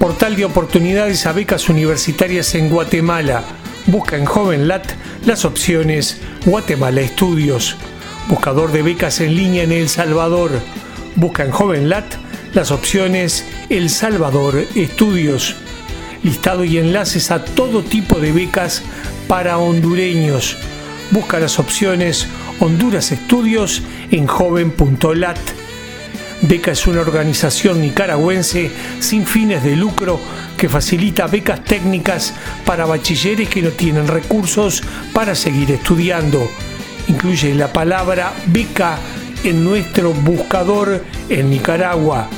Portal de oportunidades a becas universitarias en Guatemala. Busca en JovenLat las opciones Guatemala Estudios. Buscador de becas en línea en El Salvador. Busca en JovenLat las opciones El Salvador Estudios, listado y enlaces a todo tipo de becas para hondureños. Busca las opciones Honduras Estudios en joven.lat. Beca es una organización nicaragüense sin fines de lucro que facilita becas técnicas para bachilleres que no tienen recursos para seguir estudiando. Incluye la palabra beca en nuestro buscador en Nicaragua.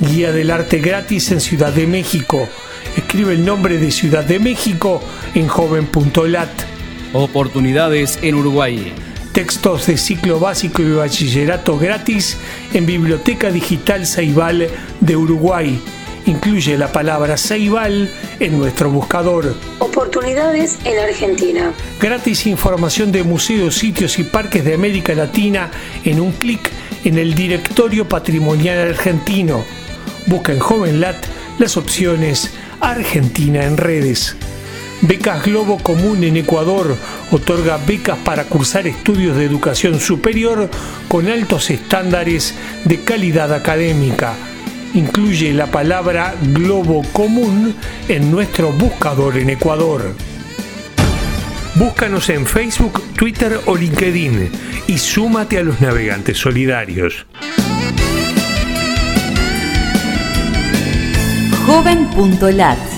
Guía del Arte gratis en Ciudad de México. Escribe el nombre de Ciudad de México en joven.lat. Oportunidades en Uruguay. Textos de ciclo básico y bachillerato gratis en Biblioteca Digital Ceibal de Uruguay. Incluye la palabra Ceibal en nuestro buscador. Oportunidades en Argentina. Gratis información de museos, sitios y parques de América Latina en un clic en el Directorio Patrimonial Argentino. Busca en JovenLat las opciones Argentina en redes. Becas Globo Común en Ecuador otorga becas para cursar estudios de educación superior con altos estándares de calidad académica. Incluye la palabra Globo Común en nuestro buscador en Ecuador. Búscanos en Facebook, Twitter o LinkedIn y súmate a los navegantes solidarios. Joven.lat